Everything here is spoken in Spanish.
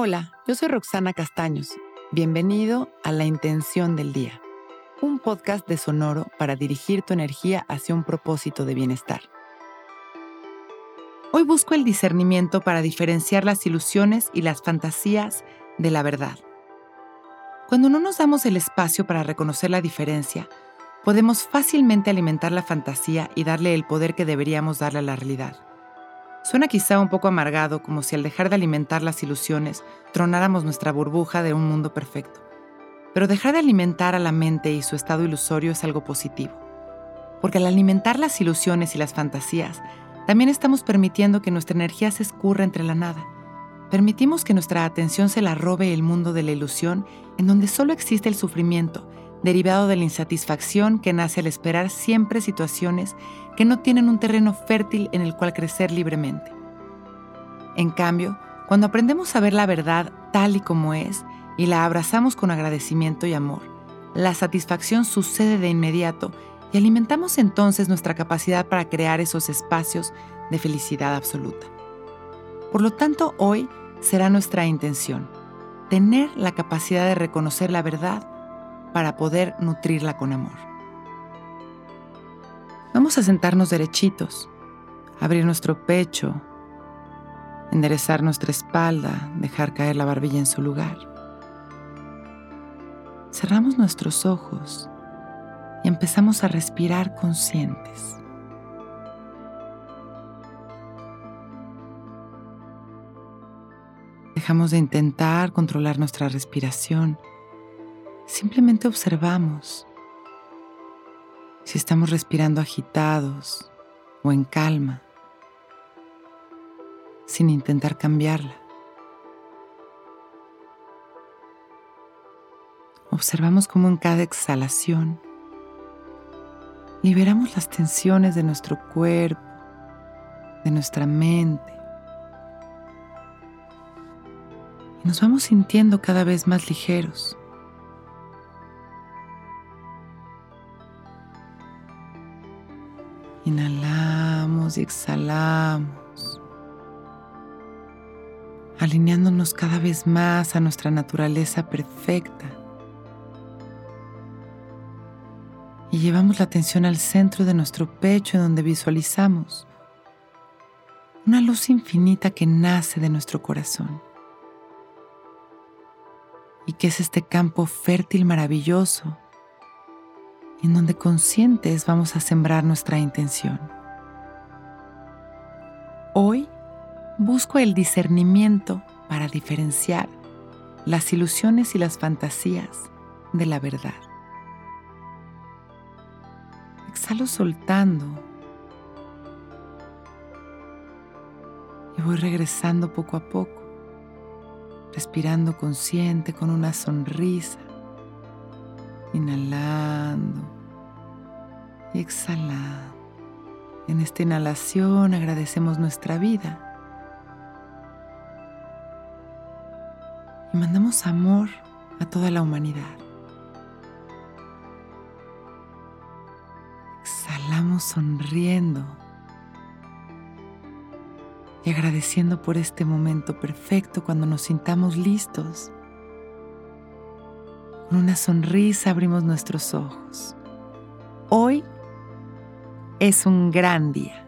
Hola, yo soy Roxana Castaños. Bienvenido a La Intención del Día, un podcast de Sonoro para dirigir tu energía hacia un propósito de bienestar. Hoy busco el discernimiento para diferenciar las ilusiones y las fantasías de la verdad. Cuando no nos damos el espacio para reconocer la diferencia, podemos fácilmente alimentar la fantasía y darle el poder que deberíamos darle a la realidad. Suena quizá un poco amargado, como si al dejar de alimentar las ilusiones tronáramos nuestra burbuja de un mundo perfecto. Pero dejar de alimentar a la mente y su estado ilusorio es algo positivo. Porque al alimentar las ilusiones y las fantasías, también estamos permitiendo que nuestra energía se escurra entre la nada. Permitimos que nuestra atención se la robe el mundo de la ilusión, en donde solo existe el sufrimiento, derivado de la insatisfacción que nace al esperar siempre situaciones que no tienen un terreno fértil en el cual crecer libremente. En cambio, cuando aprendemos a ver la verdad tal y como es y la abrazamos con agradecimiento y amor, la satisfacción sucede de inmediato y alimentamos entonces nuestra capacidad para crear esos espacios de felicidad absoluta. Por lo tanto, hoy será nuestra intención, tener la capacidad de reconocer la verdad para poder nutrirla con amor. Vamos a sentarnos derechitos, abrir nuestro pecho, enderezar nuestra espalda, dejar caer la barbilla en su lugar. Cerramos nuestros ojos y empezamos a respirar conscientes. Dejamos de intentar controlar nuestra respiración Simplemente observamos si estamos respirando agitados o en calma, sin intentar cambiarla. Observamos cómo en cada exhalación liberamos las tensiones de nuestro cuerpo, de nuestra mente. Y nos vamos sintiendo cada vez más ligeros. Inhalamos y exhalamos, alineándonos cada vez más a nuestra naturaleza perfecta. Y llevamos la atención al centro de nuestro pecho en donde visualizamos una luz infinita que nace de nuestro corazón. Y que es este campo fértil maravilloso en donde conscientes vamos a sembrar nuestra intención. Hoy busco el discernimiento para diferenciar las ilusiones y las fantasías de la verdad. Exhalo soltando y voy regresando poco a poco, respirando consciente con una sonrisa Inhalando y exhalando. En esta inhalación agradecemos nuestra vida. Y mandamos amor a toda la humanidad. Exhalamos sonriendo y agradeciendo por este momento perfecto cuando nos sintamos listos con una sonrisa abrimos nuestros ojos. Hoy es un gran día.